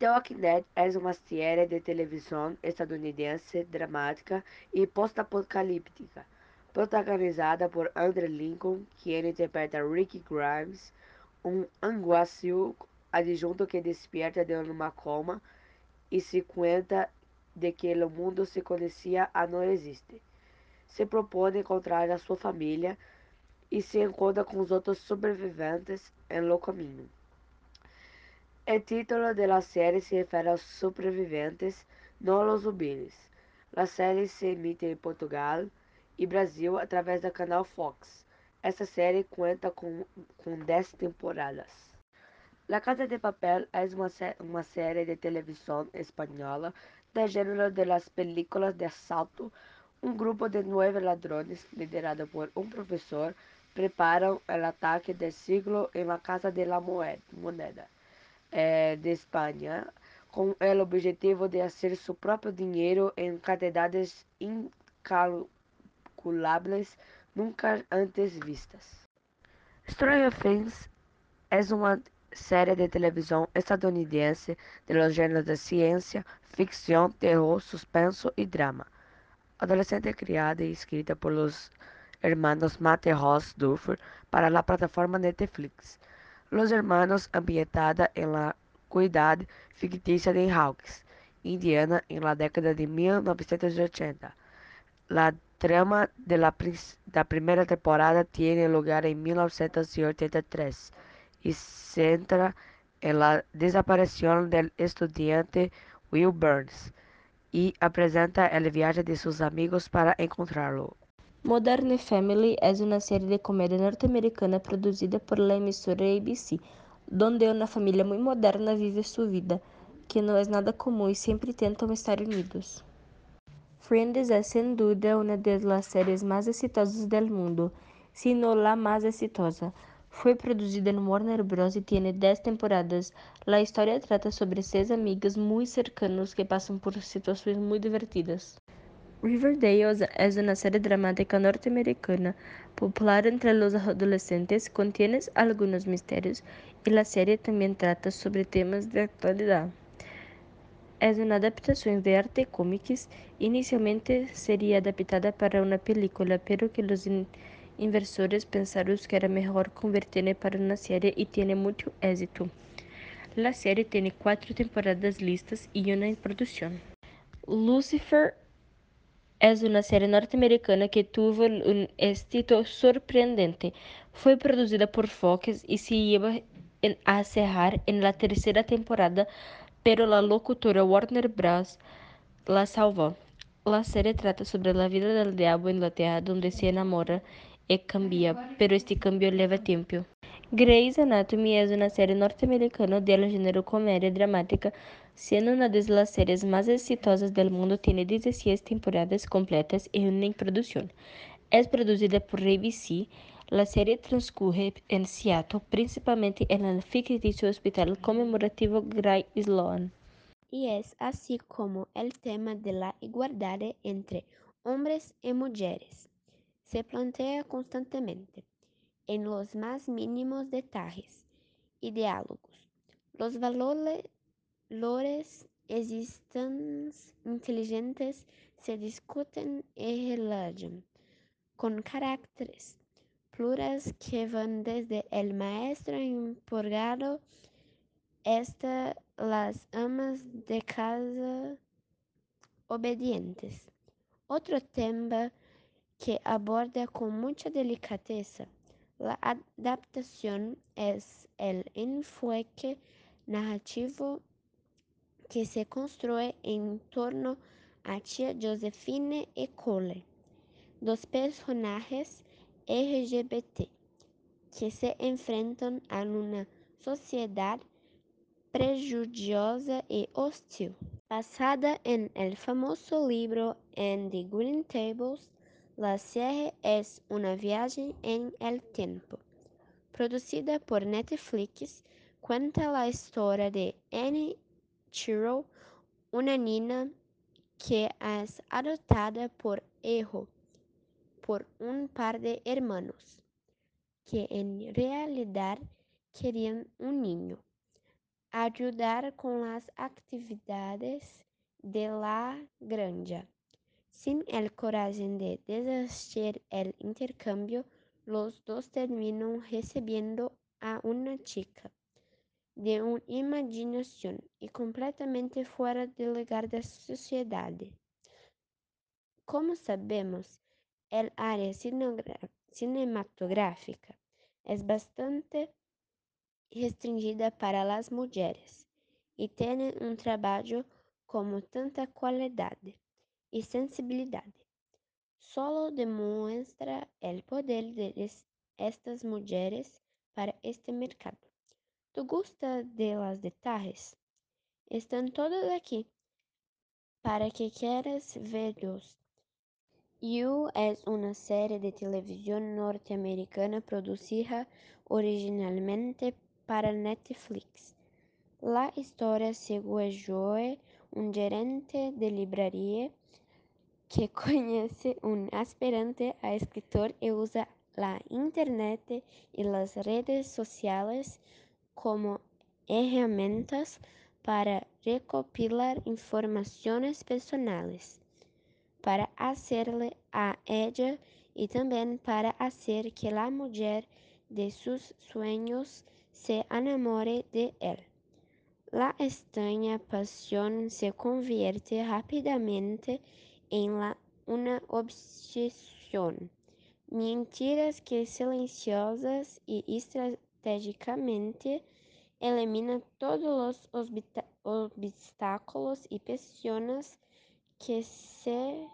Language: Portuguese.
The Walking Dead es una serie de televisión estadounidense dramática y post-apocalíptica, protagonizada por Andrew Lincoln, quien interpreta Rick Grimes, un alguacil adjunto que despierta de uma coma e se cuenta de que o mundo se conhecia a não existe. Se propõe encontrar a sua família e se encontra com os outros sobreviventes em lo caminho. O título da série se refere aos não aos zumbis. A série se emite em Portugal e Brasil através do canal Fox. Essa série conta com, com 10 temporadas. La Casa de Papel é uma, uma série de televisão espanhola do gênero de las películas de assalto. Um grupo de nove ladrões, liderado por um professor, preparam o ataque do siglo em la Casa de la Moneda eh, de Espanha, com o objetivo de fazer seu próprio dinheiro em quantidades incalculáveis nunca antes vistas. Stranger Things é uma série de televisão estadunidense de gêneros de ciência, ficção, terror, suspenso e drama. Adolescente criada e escrita por los hermanos Matt e Ross Duffer para la plataforma Netflix. Los Hermanos, ambientada en la ciudad ficticia de Hawks, Indiana, en la década de 1980. La trama de la, da primera temporada tiene lugar en 1983 y centra en la desaparición del estudiante Will Burns y presenta el viaje de sus amigos para encontrarlo. Modern Family é uma série de comédia norte-americana produzida por la emissora ABC, donde uma família muito moderna vive sua vida, que não é nada comum e sempre tentam estar unidos. Friends é sem dúvida uma das séries mais exitosas do mundo, se não la mais exitosa. Foi produzida no Warner Bros. e tem 10 temporadas. A história trata sobre seis amigas muito cercanas que passam por situações muito divertidas. Riverdale es una serie dramática norteamericana popular entre los adolescentes, contiene algunos misterios y la serie también trata sobre temas de actualidad. Es una adaptación de arte cómics. Inicialmente sería adaptada para una película, pero que los inversores pensaron que era mejor convertirla para una serie y tiene mucho éxito. La serie tiene cuatro temporadas listas y una en producción. Lucifer é uma série norte-americana que teve um éxito surpreendente. Foi produzida por Fox e se ia a cerrar em la terceira temporada, pero la locutora Warner Bros. la salvou. La série trata sobre a vida del diabo em la Terra, onde se enamora e cambia, pero este cambio leva tempo. Grey's Anatomy é uma série norte-americana do gênero comédia dramática, sendo uma das séries mais exitosas do mundo, tem 16 temporadas completas e uma em produção. É produzida por ABC. A série transcorre em Seattle, principalmente no fictício hospital comemorativo Gray Sloan. E é assim como o tema de la igualdade entre homens e mulheres se plantea constantemente en los más mínimos detalles y diálogos. Los valores existentes inteligentes se discuten y relajan con caracteres plurales que van desde el maestro empolgado hasta las amas de casa obedientes. Outro tema que aborda com muita delicadeza La adaptación es el enfoque narrativo que se construye en torno a tia Josephine e Cole, dos personajes LGBT que se enfrentam a uma sociedade prejudiciosa e hostil. Basada en el famoso libro En the Green Tables, La serie es una viaje en el tiempo. Producida por Netflix, cuenta la historia de Annie Chiro, una niña que es adoptada por hijo por un par de hermanos que en realidad querían un niño. ayudar con las actividades de la granja. Sin el coraje de deshacer el intercambio, los dos terminan recibiendo a una chica de una imaginación y completamente fuera del lugar de la sociedad. Como sabemos, el área cinematográfica es bastante restringida para las mujeres y tienen un trabajo como tanta calidad y sensibilidad. Solo demuestra el poder de estas mujeres para este mercado. ¿Te gusta de detalles? Están todos aquí para que quieras verlos. You es una serie de televisión norteamericana producida originalmente para Netflix. La historia sigue Joe, un gerente de librería que conoce un aspirante a escritor y usa la internet y las redes sociales como herramientas para recopilar informaciones personales, para hacerle a ella y también para hacer que la mujer de sus sueños se enamore de él. La extraña pasión se convierte rápidamente en la, una obsesión. Mentiras que silenciosas y estratégicamente elimina todos los obstáculos y presiones que se